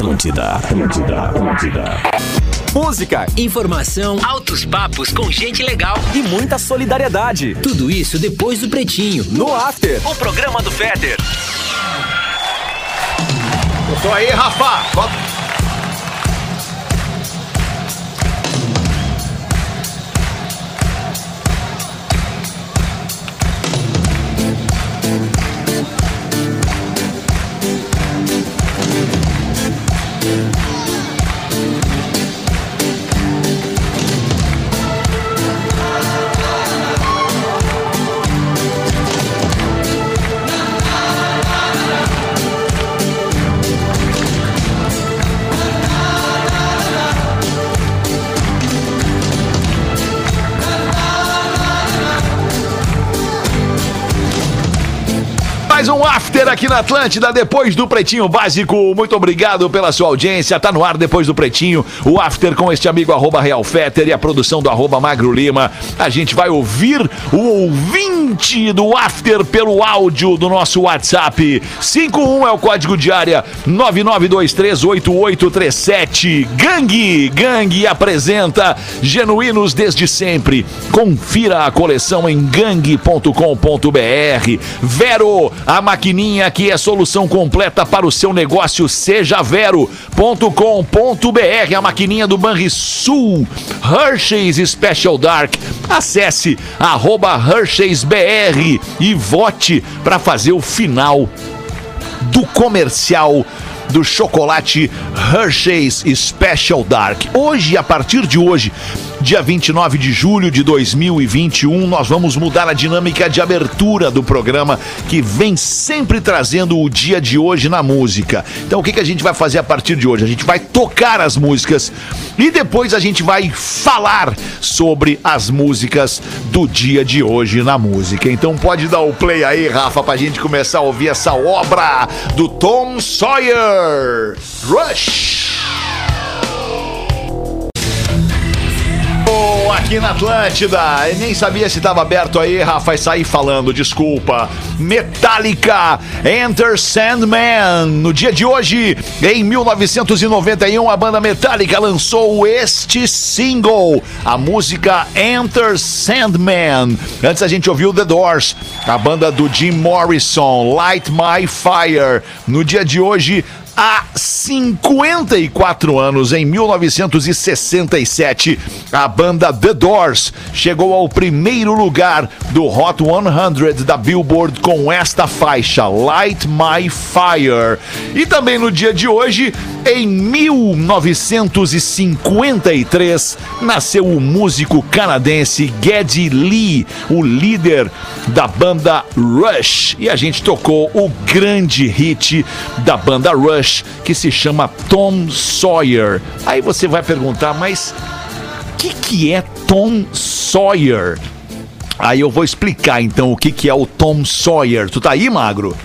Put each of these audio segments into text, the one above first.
Atlântida, Atlântida, Atlântida. Música, informação, altos papos com gente legal e muita solidariedade. Tudo isso depois do Pretinho. No After. O programa do Fetter. Eu tô aí, Rafa. mais um After aqui na Atlântida, depois do Pretinho Básico. Muito obrigado pela sua audiência. Tá no ar depois do Pretinho, o After com este amigo arroba Real Fetter e a produção do arroba Magro Lima. A gente vai ouvir o ouvinte do After pelo áudio do nosso WhatsApp. 51 é o código de área 99238837. Gangue, Gangue apresenta Genuínos desde sempre. Confira a coleção em gangue.com.br. Vero a maquininha que é solução completa para o seu negócio, seja vero.com.br, a maquininha do Banrisul, Hershey's Special Dark. Acesse arroba Hershey'sBR e vote para fazer o final do comercial do chocolate Hershey's Special Dark. Hoje, a partir de hoje, dia 29 de julho de 2021, nós vamos mudar a dinâmica de abertura do programa que vem sempre trazendo o dia de hoje na música. Então, o que, que a gente vai fazer a partir de hoje? A gente vai tocar as músicas e depois a gente vai falar sobre as músicas do dia de hoje na música. Então, pode dar o play aí, Rafa, pra gente começar a ouvir essa obra do Tom Sawyer. Rush! Aqui na Atlântida. Eu nem sabia se estava aberto aí, Rafa, saí falando, desculpa. Metallica, Enter Sandman. No dia de hoje, em 1991, a banda Metallica lançou este single, a música Enter Sandman. Antes a gente ouviu The Doors, a banda do Jim Morrison, Light My Fire. No dia de hoje, há 54 anos, em 1967, a banda The Doors chegou ao primeiro lugar do Hot 100 da Billboard com esta faixa, Light My Fire. E também no dia de hoje, em 1953, nasceu o músico canadense Geddy Lee, o líder da banda Rush. E a gente tocou o grande hit da banda Rush que se chama Tom Sawyer. Aí você vai perguntar, mas o que, que é Tom Sawyer? Aí eu vou explicar então o que, que é o Tom Sawyer. Tu tá aí, magro?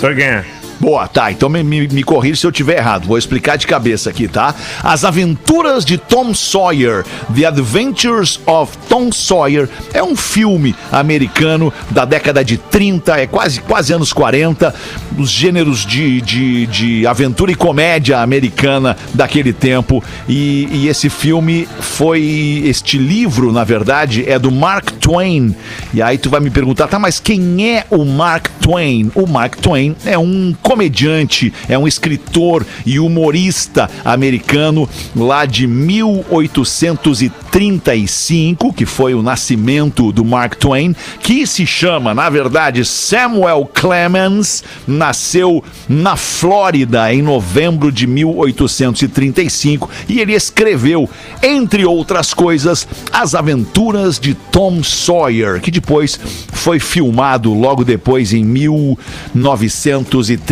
Tô again. Boa, tá. Então me, me, me corrija se eu tiver errado. Vou explicar de cabeça aqui, tá? As Aventuras de Tom Sawyer, The Adventures of Tom Sawyer, é um filme americano da década de 30, é quase, quase anos 40, os gêneros de, de, de aventura e comédia americana daquele tempo. E, e esse filme foi. Este livro, na verdade, é do Mark Twain. E aí tu vai me perguntar, tá, mas quem é o Mark Twain? O Mark Twain é um comediante, é um escritor e humorista americano lá de 1835, que foi o nascimento do Mark Twain, que se chama, na verdade, Samuel Clemens, nasceu na Flórida em novembro de 1835 e ele escreveu, entre outras coisas, As Aventuras de Tom Sawyer, que depois foi filmado logo depois em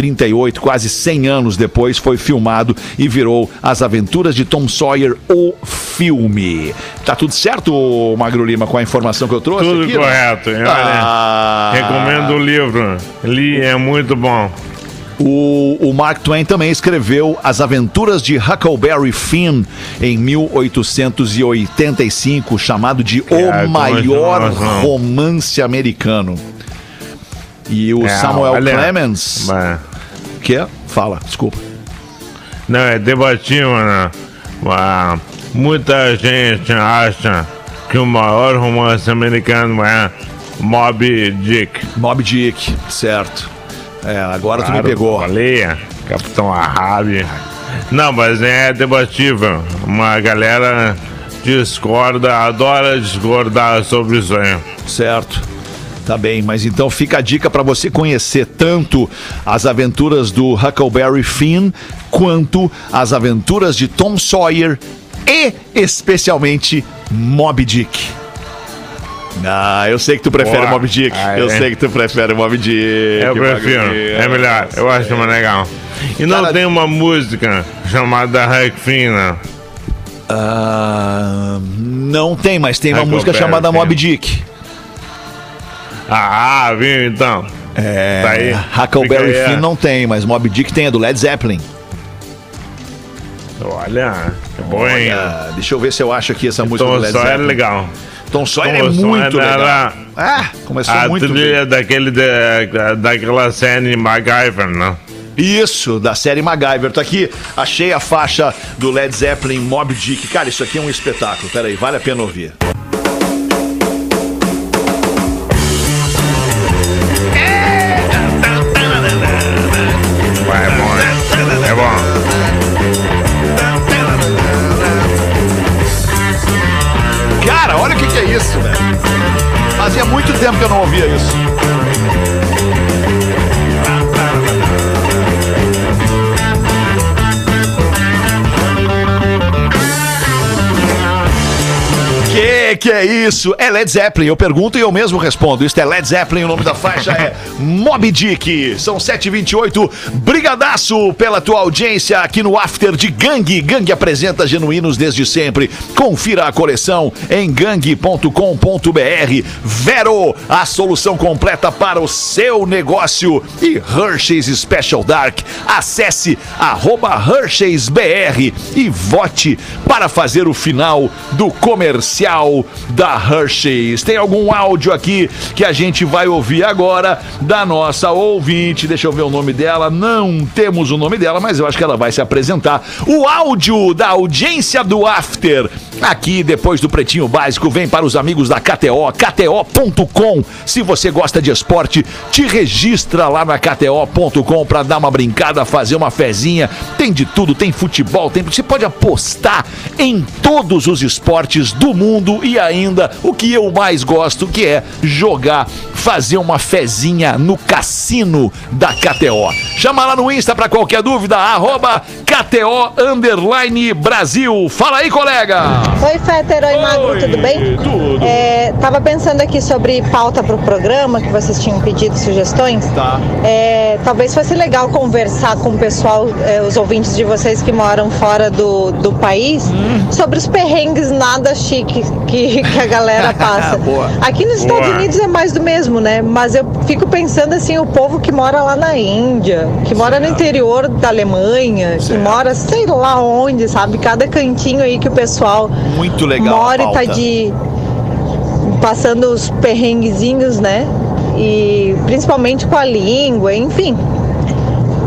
1938, quase 100 anos depois, foi filmado e virou As Aventuras de Tom Sawyer, o filme. Tá tudo certo, Magro Lima, com a informação que eu trouxe? Tudo aqui, correto. Olha, Ah. Recomendo o livro. Li, é muito bom. O, o Mark Twain também escreveu As Aventuras de Huckleberry Finn em 1885, chamado de O É, Maior continuação. Romance Americano. E o É, Samuel olha, Clemens. é, Que é? Fala, desculpa. Não, é debativo, né? Ah, muita gente acha que o maior romance americano é Moby Dick. Mob Dick, certo. É, agora tu me Claro, pegou. Baleia, Capitão Ahab. Não, mas é debatível. Uma galera discorda, adora discordar sobre isso aí. Certo. Tá bem, mas então fica a dica para você conhecer tanto as aventuras do Huckleberry Finn quanto as aventuras de Tom Sawyer e especialmente Moby Dick. Ah, eu sei que tu prefere Boa. Moby Dick. Ah, eu é. sei que tu prefere Moby Dick. Eu prefiro, Bagulho. é melhor, eu acho mais legal. E não Cara- tem uma música chamada Hack Fina. Ah, não tem, mas tem uma música chamada. Moby Dick. Ah, viu então? É, Tá aí. Huckleberry Finn é. não tem, mas Moby Dick tem, é do Led Zeppelin. Olha, que bom, hein? Olha, deixa eu ver se eu acho aqui essa música do Tom Led Sawyer é Zeppelin. legal. Tom Sawyer é Tom Sawyer muito legal. era Ah, começou A muito trilha daquele, da- daquela série MacGyver, né? Isso, da série MacGyver. Tá aqui, achei a faixa do Led Zeppelin Mob Dick. Cara, isso aqui é um espetáculo. Pera aí, vale a pena ouvir. É isso? É Led Zeppelin. Eu pergunto e eu mesmo respondo. Isso é Led Zeppelin. O nome da faixa é Moby Dick. São 7h28. Brigadaço pela tua audiência aqui no After de Gangue. Gangue apresenta genuínos desde sempre. Confira a coleção em gangue.com.br. Vero, a solução completa para o seu negócio. E Hershey's Special Dark. Acesse arroba Hershey'sBR e vote para fazer o final do comercial da Hershey's. Tem algum áudio aqui que a gente vai ouvir agora da nossa ouvinte. Deixa eu ver o nome dela. Não temos o nome dela, mas eu acho que ela vai se apresentar. O áudio da audiência do After. Aqui, depois do Pretinho Básico, vem para os amigos da KTO, KTO.com. Se você gosta de esporte, te registra lá na KTO.com para dar uma brincada, fazer uma fezinha. Tem de tudo, tem futebol, tem. Você pode apostar em todos os esportes do mundo e ainda o que eu mais gosto, que é jogar, fazer uma fezinha no cassino da KTO. Chama lá no Insta para qualquer dúvida, arroba KTO Underline Brasil. Fala aí, colega! Oi, Féter, oi, Magro, tudo bem? tudo. É, tava pensando aqui sobre pauta pro programa, que vocês tinham pedido sugestões. Tá. É, talvez fosse legal conversar com o pessoal, é, os ouvintes de vocês que moram fora do, do país, Hum. sobre os perrengues nada chique que, que a galera passa. Boa. Aqui nos Estados Boa. Unidos é mais do mesmo, né? Mas eu fico pensando assim, o povo que mora lá na Índia, que mora no interior da Alemanha, que Certo. mora sei lá onde, sabe? Cada cantinho aí que o pessoal Muito legal. mora e tá de passando os perrenguezinhos, né? E principalmente com a língua, enfim.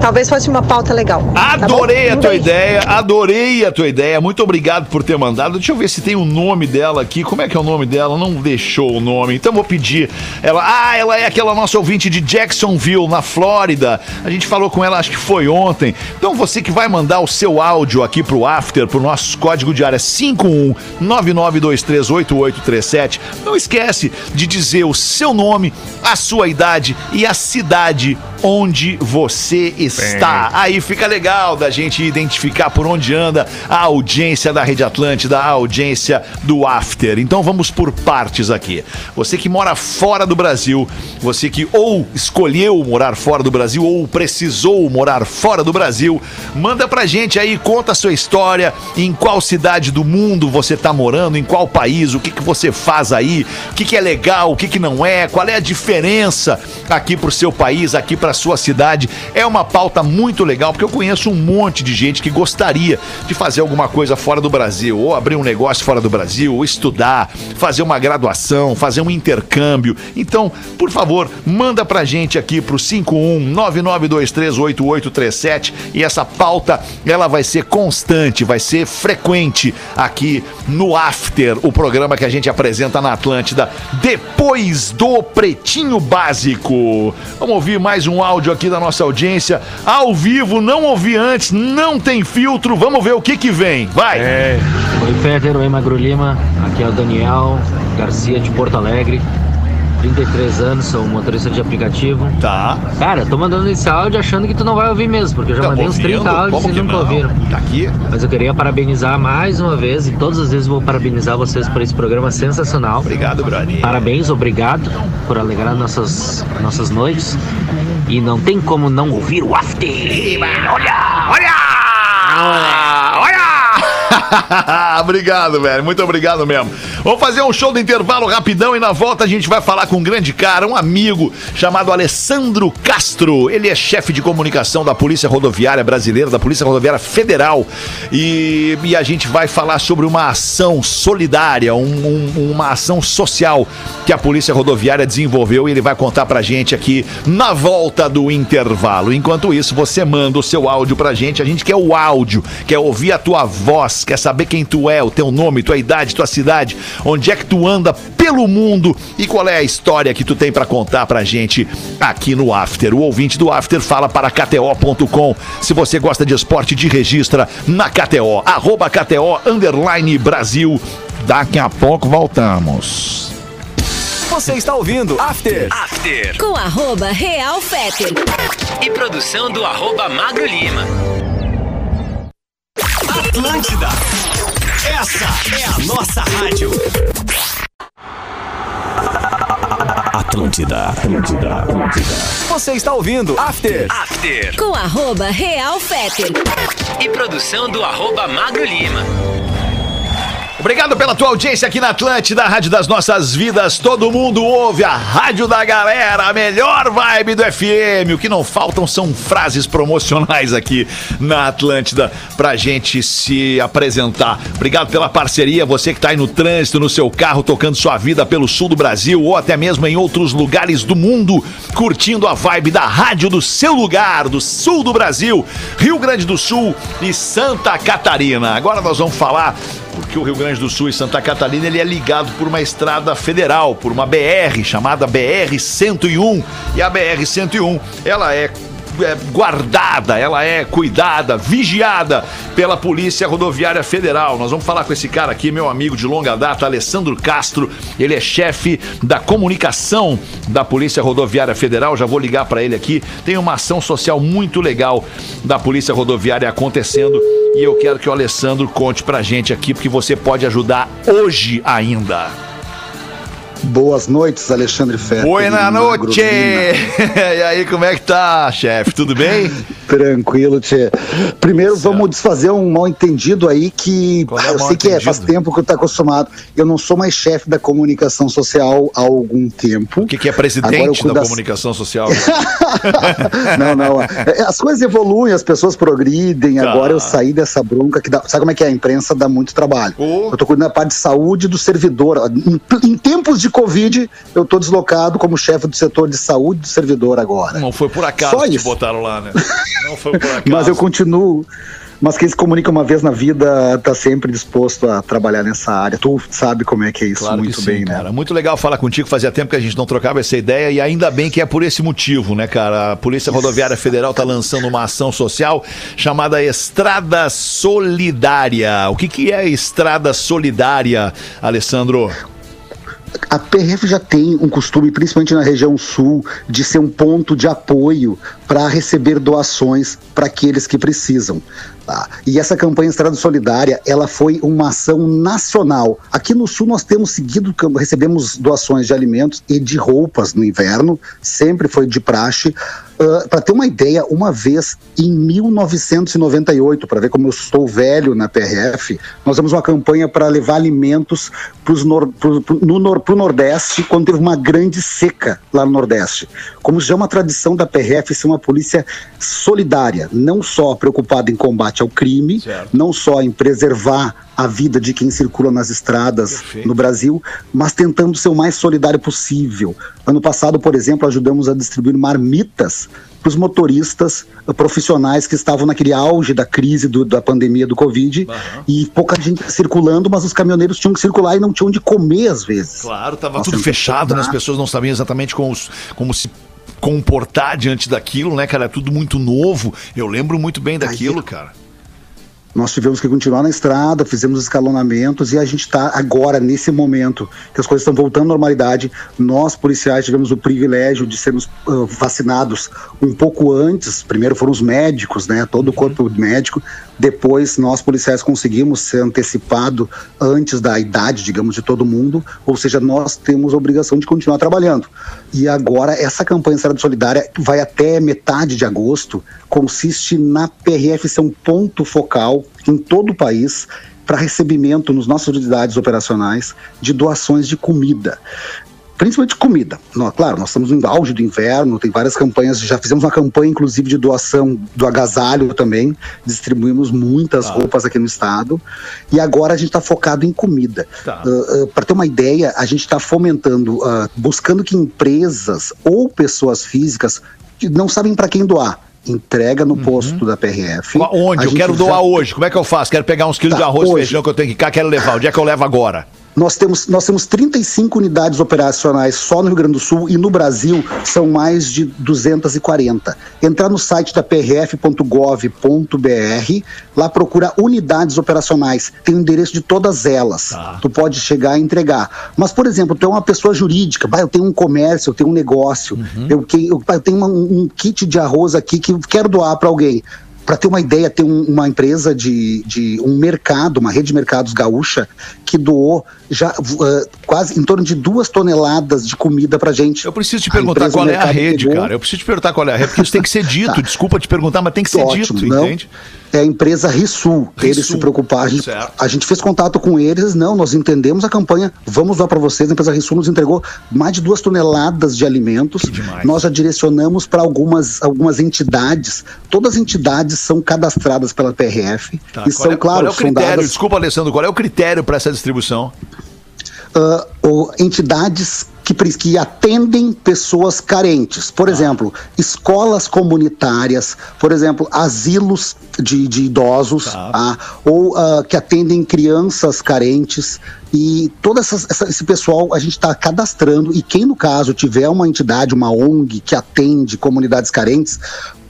Talvez fosse uma pauta legal. tá? Adorei a Um tua beijo. ideia, adorei a tua ideia. Muito obrigado por ter mandado. Deixa eu ver se tem o nome dela aqui. Como é que é o nome dela? Não deixou o nome. Então vou pedir. Ela, ah, ela é aquela nossa ouvinte de Jacksonville, na Flórida. A gente falou com ela, acho que foi ontem. Então você que vai mandar o seu áudio aqui pro After, pro nosso código de área 5199238837. Não esquece de dizer o seu nome, a sua idade e a cidade onde você está. Aí fica legal da gente identificar por onde anda a audiência da Rede Atlântida, a audiência do After. Então vamos por partes aqui. Você que mora fora do Brasil, você que ou escolheu morar fora do Brasil ou precisou morar fora do Brasil, manda pra gente aí, conta a sua história, em qual cidade do mundo você tá morando, em qual país, o que, que você faz aí, o que, que é legal, o que, que não é, qual é a diferença aqui pro seu país, aqui pra sua cidade. É uma pauta muito legal, porque eu conheço um monte de gente que gostaria de fazer alguma coisa fora do Brasil, ou abrir um negócio fora do Brasil, ou estudar, fazer uma graduação, fazer um intercâmbio. Então, por favor, manda pra gente aqui pro 5199238837 e essa pauta ela vai ser constante, vai ser frequente aqui no After, o programa que a gente apresenta na Atlântida depois do Pretinho Básico. Vamos ouvir mais um áudio aqui da nossa audiência ao vivo, não ouvi antes, não tem filtro. Vamos ver o que que vem. Vai. Oi, Fetter, oi, Magro Lima. Aqui é o Daniel Garcia de Porto Alegre. 33 anos, sou motorista de aplicativo. Tá. Cara, tô mandando esse áudio achando que tu não vai ouvir mesmo, porque eu já Tá mandei uns 30 ouvindo? áudios Como e que nunca não? ouviram. Tá aqui? Mas eu queria parabenizar mais uma vez, e todas as vezes vou parabenizar vocês por esse programa sensacional. Obrigado, Brani. Parabéns, obrigado por alegrar nossas, nossas noites. E não tem como não ouvir o After. Olha! Olha! Olha! obrigado, velho. Muito obrigado mesmo. Vamos fazer um show do intervalo rapidão e na volta a gente vai falar com um grande cara, um amigo chamado Alessandro Castro. Ele é chefe de comunicação da Polícia Rodoviária Brasileira, da Polícia Rodoviária Federal. E, e a gente vai falar sobre uma ação solidária, um- um- uma ação social que a Polícia Rodoviária desenvolveu e ele vai contar pra gente aqui na volta do intervalo. Enquanto isso, você manda o seu áudio pra gente. A gente quer o áudio, quer ouvir a tua voz, quer saber quem tu é, o teu nome, tua idade, tua cidade, onde é que tu anda pelo mundo e qual é a história que tu tem pra contar pra gente aqui no After. O ouvinte do After fala para KTO.com. Se você gosta de esporte, de registra na KTO. Arroba KTO Underline Brasil. Daqui a pouco voltamos. Você está ouvindo After. After. Com arroba Real Feter. E produção do arroba Magro Lima. Atlântida. Essa é a nossa rádio. Atlântida, Atlântida, Atlântida. Você está ouvindo After. After. Com arroba Real Feter. E produção do arroba Magro Lima. Obrigado pela tua audiência aqui na Atlântida, a Rádio das Nossas Vidas. Todo mundo ouve a Rádio da Galera, a melhor vibe do FM. O que não faltam são frases promocionais aqui na Atlântida pra gente se apresentar. Obrigado pela parceria, você que tá aí no trânsito, no seu carro, tocando sua vida pelo sul do Brasil ou até mesmo em outros lugares do mundo, curtindo a vibe da rádio do seu lugar, do sul do Brasil, Rio Grande do Sul e Santa Catarina. Agora nós vamos falar porque o Rio Grande do Sul e Santa Catarina ele é ligado por uma estrada federal, por uma BR chamada BR 101. E a BR 101, ela é guardada, ela é cuidada, vigiada pela Polícia Rodoviária Federal. Nós vamos falar com esse cara aqui, meu amigo de longa data, Alessandro Castro. Ele é chefe da comunicação da Polícia Rodoviária Federal. Já vou ligar para ele aqui. Tem uma ação social muito legal da Polícia Rodoviária acontecendo e eu quero que o Alessandro conte pra gente aqui, porque você pode ajudar hoje ainda. Boas noites, Alexandre Ferro. Boa noite! E aí, como é que tá, chefe? Tudo bem? Tranquilo, Tchê. Primeiro, vamos desfazer um mal entendido aí que é eu sei que é, faz tempo que eu tô acostumado. Eu não sou mais chefe da comunicação social há algum tempo. O que, que é presidente da das- comunicação social? não, não. é, As coisas evoluem, as pessoas progridem. Tá. Agora eu saí dessa bronca que dá. Sabe como é que é? A imprensa dá muito trabalho. Ô. Eu tô cuidando da parte de saúde do servidor. Em, em tempos de Covid, eu tô deslocado como chefe do setor de saúde do servidor agora. Não foi por acaso Só que isso. botaram lá, né? Não foi por acaso. Mas eu continuo. Mas quem se comunica uma vez na vida tá sempre disposto a trabalhar nessa área. Tu sabe como é que é isso Claro que muito sim, bem, né? cara. Muito legal falar contigo. Fazia tempo que a gente não trocava essa ideia e ainda bem que é por esse motivo, né, cara? A Polícia Rodoviária Federal tá lançando uma ação social chamada Estrada Solidária. O que, que é Estrada Solidária, Alessandro? A PRF já tem um costume, principalmente na região sul, de ser um ponto de apoio para receber doações para aqueles que precisam. Tá? E essa campanha Estrada Solidária, ela foi uma ação nacional. Aqui no Sul nós temos seguido, recebemos doações de alimentos e de roupas no inverno, sempre foi de praxe. Uh, para ter uma ideia, uma vez em 1998, para ver como eu estou velho na PRF, nós temos uma campanha para levar alimentos para nor pro, pro, no, pro Nordeste, quando teve uma grande seca lá no Nordeste. Como já é uma tradição da PRF ser uma polícia solidária, não só preocupada em combate ao crime, certo. não só em preservar a vida de quem circula nas estradas Perfeito. no Brasil, mas tentando ser o mais solidário possível. Ano passado, por exemplo, ajudamos a distribuir marmitas para os motoristas uh, profissionais que estavam naquele auge da crise do, da pandemia do Covid uhum. e pouca gente circulando, mas os caminhoneiros tinham que circular e não tinham de comer às vezes. Claro, estava tudo fechado, né? as pessoas não sabiam exatamente como, como se comportar diante daquilo, né, cara? É tudo muito novo. Eu lembro muito bem daquilo, Aí, cara. Nós tivemos que continuar na estrada, fizemos escalonamentos e a gente está agora, nesse momento, que as coisas estão voltando à normalidade. Nós, policiais, tivemos o privilégio de sermos uh, vacinados um pouco antes. Primeiro foram os médicos, né? Todo o corpo médico. Depois, nós, policiais, conseguimos ser antecipado antes da idade, digamos, de todo mundo. Ou seja, nós temos a obrigação de continuar trabalhando. E agora, essa campanha Estrada Solidária vai até metade de agosto, consiste na PRF ser um ponto focal em todo o país para recebimento nos nossas unidades operacionais de doações de comida principalmente comida. Não, claro, nós estamos no auge do inverno, tem várias campanhas, já fizemos uma campanha inclusive de doação do agasalho também, distribuímos muitas ah. roupas aqui no estado, e agora a gente está focado em comida. Tá. Uh, uh, Para ter uma ideia, a gente está fomentando, uh, buscando que empresas ou pessoas físicas que não sabem para quem doar, entrega no uhum. posto da PRF. Onde? Eu quero doar hoje. Como é que eu faço? Quero pegar uns quilos tá, de arroz e feijão que eu tenho que cá, quero levar. Onde é que eu levo agora? Nós temos, nós temos 35 unidades operacionais só no Rio Grande do Sul e no Brasil são mais de 240. Entrar no site da prf.gov.br, lá procura unidades operacionais, tem o endereço de todas elas. Ah. Tu pode chegar e entregar. Mas, por exemplo, tu é uma pessoa jurídica, bah, eu tenho um comércio, eu tenho um negócio, uhum. eu, eu, eu, tenho uma, um kit de arroz aqui que quero doar para alguém. Para ter uma ideia, tem um, uma empresa de, de um mercado, uma rede de mercados gaúcha, que doou já uh, quase em torno de duas toneladas de comida pra gente. Eu preciso te perguntar qual é a rede, pegou... cara. Eu preciso te perguntar qual é a rede, porque isso tem que ser dito. tá. Desculpa te perguntar, mas tem que ser Ótimo, dito, não? entende? é a empresa Rissul. Eles se preocuparam. A gente, a gente, fez contato com eles, não, nós entendemos a campanha, vamos lá para vocês. A empresa Rissul nos entregou mais de duas toneladas de alimentos. Nós já direcionamos para algumas, algumas entidades. Todas as entidades são cadastradas pela PRF tá. e qual são, é, claro, qual é o critério? Fundadas... Desculpa, Alessandro, qual é o critério para essa distribuição? Uh, entidades que, que atendem pessoas carentes. Por exemplo, escolas comunitárias, por exemplo, asilos de, de idosos, tá. tá? ou uh, que atendem crianças carentes. E todo essa, essa, esse pessoal a gente está cadastrando. E quem, no caso, tiver uma entidade, uma ONG que atende comunidades carentes,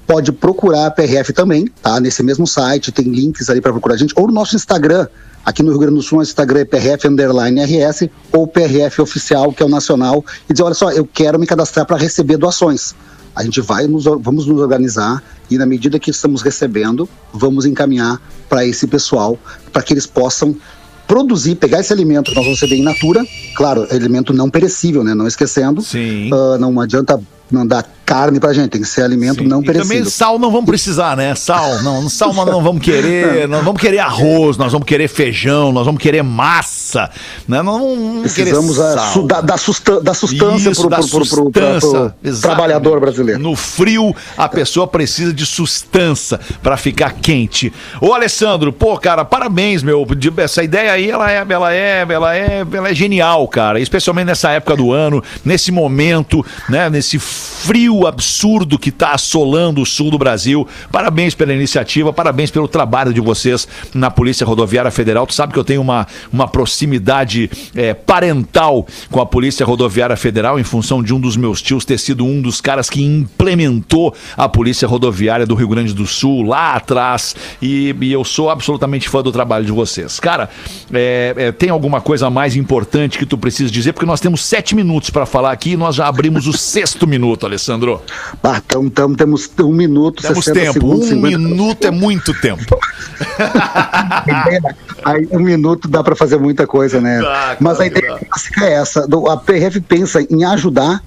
pode procurar a PRF também, tá? Nesse mesmo site, tem links ali para procurar a gente, ou no nosso Instagram, Aqui no Rio Grande do Sul, o Instagram é PRF underline RS ou PRF oficial, que é o nacional, e dizer, olha só, eu quero me cadastrar para receber doações. A gente vai nos, vamos nos organizar e na medida que estamos recebendo, vamos encaminhar para esse pessoal, para que eles possam produzir, pegar esse alimento que nós vamos receber in natura, claro, alimento não perecível, né? Não esquecendo. Sim. Uh, não adianta mandar carne pra gente, tem que ser alimento Sim. não e perecível. também sal não vamos precisar, né? Sal, não, sal não vamos querer, nós vamos querer arroz, nós vamos querer feijão, nós vamos querer massa, né? Não vamos Precisamos querer sal. A, da, da, sustan da sustância Isso, pro, da pro, pro, pro trabalhador brasileiro. No frio, a pessoa precisa de sustância para ficar quente. Ô Alessandro, pô, cara, parabéns, meu, essa ideia aí, ela é, ela é, ela é, ela é genial, cara, especialmente nessa época do ano, nesse momento, né, nesse frio absurdo que está assolando o sul do Brasil. Parabéns pela iniciativa, parabéns pelo trabalho de vocês na Polícia Rodoviária Federal. Tu sabe que eu tenho uma, uma proximidade é, parental com a Polícia Rodoviária Federal em função de um dos meus tios ter sido um dos caras que implementou a Polícia Rodoviária do Rio Grande do Sul lá atrás. E, e eu sou absolutamente fã do trabalho de vocês. Cara, é, é, tem alguma coisa mais importante que tu precisa dizer? Porque nós temos sete minutos para falar aqui e nós já abrimos o sexto minuto minuto, Alessandro? Ah, então, então temos um minuto, Temos 60 tempo. segundos, Um 50 minuto é muito tempo. Aí um minuto dá para fazer muita coisa, né? Mas a ideia dá. é essa. A PRF pensa em ajudar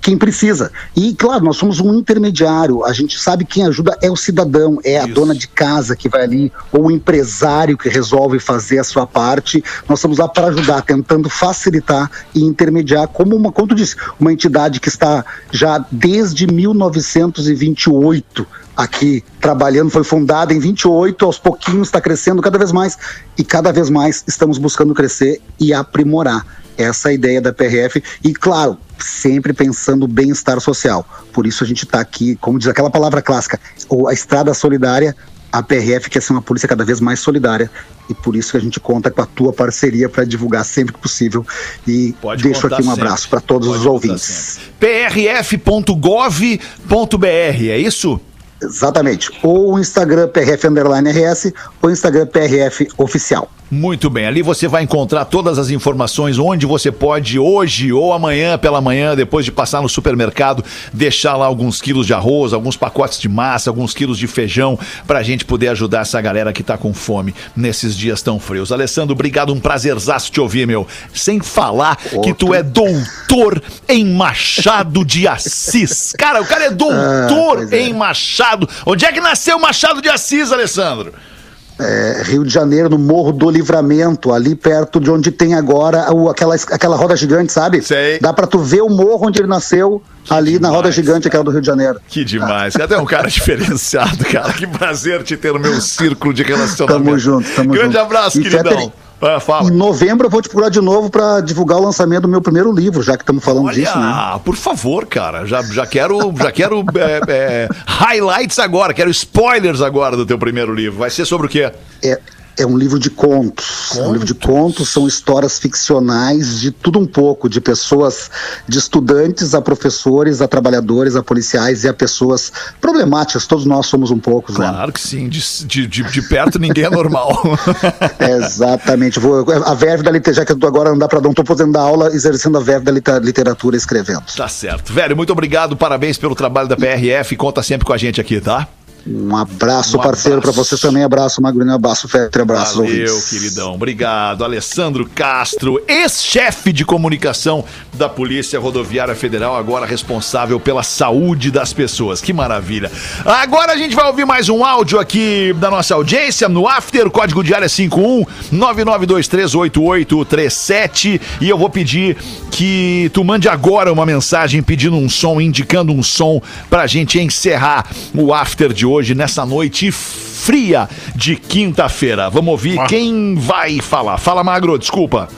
quem precisa. E, claro, nós somos um intermediário. A gente sabe quem ajuda é o cidadão, é a Isso. dona de casa que vai ali, ou o empresário que resolve fazer a sua parte. Nós estamos lá para ajudar, tentando facilitar e intermediar, como uma, como tu disse, uma entidade que está já desde 1928 aqui trabalhando, foi fundada em 28, aos pouquinhos está crescendo cada vez mais e cada vez mais estamos buscando crescer e aprimorar. Essa ideia da PRF e, claro, sempre pensando o bem-estar social. Por isso a gente está aqui, como diz aquela palavra clássica, ou a estrada solidária, a PRF quer ser uma polícia cada vez mais solidária e por isso que a gente conta com a tua parceria para divulgar sempre que possível. E Pode deixo aqui um abraço para todos Pode os ouvintes. prf.gov.br, é isso? Exatamente. Ou o Instagram PRF Underline RS ou o Instagram PRF Oficial. Muito bem, ali você vai encontrar todas as informações onde você pode hoje ou amanhã pela manhã, depois de passar no supermercado, deixar lá alguns quilos de arroz, alguns pacotes de massa, alguns quilos de feijão, pra gente poder ajudar essa galera que tá com fome nesses dias tão frios. Alessandro, obrigado, um prazerzaço te ouvir, meu. Sem falar que tu é doutor em Machado de Assis. Cara, o cara é doutor pois é. em Machado. Onde é que nasceu Machado de Assis, Alessandro? É, Rio de Janeiro, no Morro do Livramento, ali perto de onde tem agora o- aquela, aquela roda gigante, sabe? Sei. Dá pra tu ver o morro onde ele nasceu, ali na roda demais, gigante, aquela do Rio de Janeiro. Que demais. Você é um cara diferenciado, cara. Que prazer te ter no meu círculo de relacionamento. Tamo junto, tamo Grande junto. abraço, E, queridão. Ah, fala. Em novembro eu vou te procurar de novo pra divulgar o lançamento do meu primeiro livro, já que estamos falando Olha, disso, né? por favor, cara. Já, já quero, já quero é, é, highlights agora, quero spoilers agora do teu primeiro livro. Vai ser sobre o quê? É, é um livro de contos. É um livro de contos, são histórias ficcionais de tudo um pouco, de pessoas, de estudantes a professores, a trabalhadores, a policiais e a pessoas problemáticas. Todos nós somos um pouco, né? Claro que sim. De, de, de, perto ninguém é normal. Exatamente. Vou, a verve da literatura, já que eu tô agora não dá pra dar, não tô podendo dar aula, exercendo a verve da literatura escrevendo. tá certo. Velho, muito obrigado. Parabéns pelo trabalho da PRF. Conta sempre com a gente aqui, tá? Um abraço, Um parceiro, pra você também. Abraço, Magrinho. Abraço, Fetter. Abraço, Valeu, ouvintes. queridão. Obrigado. Alessandro Castro, ex-chefe de comunicação da Polícia Rodoviária Federal, agora responsável pela saúde das pessoas. Que maravilha. Agora a gente vai ouvir mais um áudio aqui da nossa audiência no After, código diário é 51 992388837 e eu vou pedir que tu mande agora uma mensagem pedindo um som, indicando um som pra gente encerrar o After de hoje nessa noite fria de quinta-feira. Vamos ouvir Ah. quem vai falar. Fala, Magro, desculpa.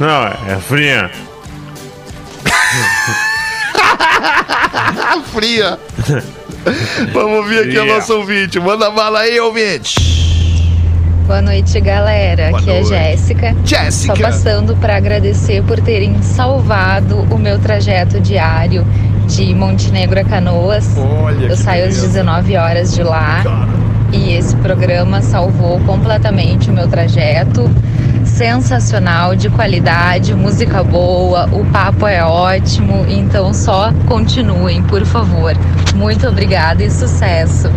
Não, é fria. Fria. Vamos ouvir aqui a Fria. nossa ouvinte. Manda bala aí, ouvinte. Boa noite, galera. Boa Aqui noite. é Jéssica. Jéssica. Só passando para agradecer por terem salvado o meu trajeto diário de Montenegro a Canoas. Olha Eu saio às beleza. 19 horas de lá e esse programa salvou completamente o meu trajeto. Sensacional, de qualidade, música boa, o papo é ótimo, então só continuem, por favor. Muito obrigada e sucesso.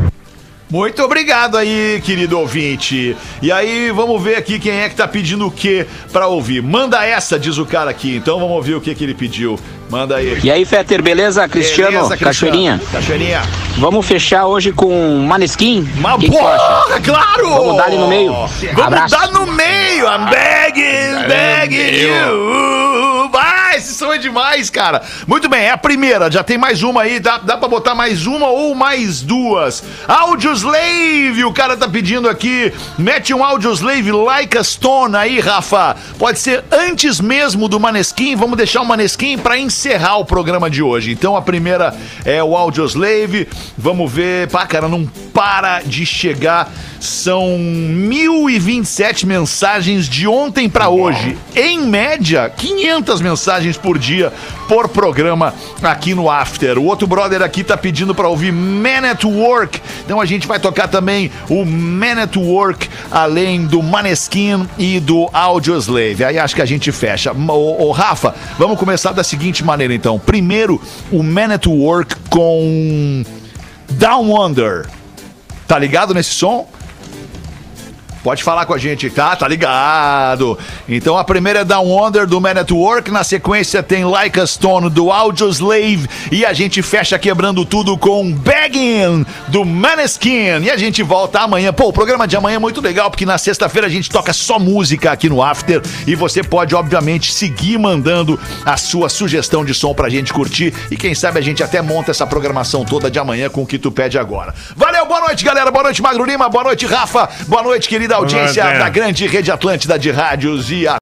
Muito obrigado aí, querido ouvinte. E aí, vamos ver aqui quem é que tá pedindo o que pra ouvir. Manda essa, diz o cara aqui. Então vamos ouvir o que que ele pediu. Manda aí. E aí, Fetter, beleza? Cristiano, Beleza, Cristiano. Cachoeirinha. Cachoeirinha. Vamos fechar hoje com Maneskin? Uma que que acha? boa, claro! Vamos dar ali no meio. Vamos Abraço. dar no meio. I'm begging, begging you. Vai, esse som é demais, cara. Muito bem, é a primeira. Já tem mais uma aí. Dá, dá pra botar mais uma ou mais duas. Audioslave, o cara tá pedindo aqui. Mete um Audioslave like a stone aí, Rafa. Pode ser antes mesmo do Maneskin. Vamos deixar o Maneskin pra encerrar o programa de hoje. Então a primeira é o Audioslave. Vamos ver. Pá, cara, não para de chegar São 1.027 mensagens de ontem pra hoje. Em média, 500 mensagens por dia por programa aqui no After. O outro brother aqui tá pedindo pra ouvir Man at Work. Então a gente vai tocar também o Man at Work, além do Maneskin e do Audioslave. Aí acho que a gente fecha. Ô, ô, Rafa, vamos começar da seguinte maneira então. Primeiro, o Man at Work com Down Under. Tá ligado nesse som? Pode falar com a gente, tá? Tá ligado. Então a primeira é Down Under do Man at Work. Na sequência tem Like a Stone do Audioslave. E a gente fecha quebrando tudo com Begging do Maneskin. E a gente volta amanhã. Pô, o programa de amanhã é muito legal porque na sexta-feira a gente toca só música aqui no After. E você pode, obviamente, seguir mandando a sua sugestão de som pra gente curtir. E quem sabe a gente até monta essa programação toda de amanhã com o que tu pede agora. Valeu, boa noite, galera. Boa noite, Magro Lima. Boa noite, Rafa. Boa noite, querida audiência da grande rede Atlântida de rádios e a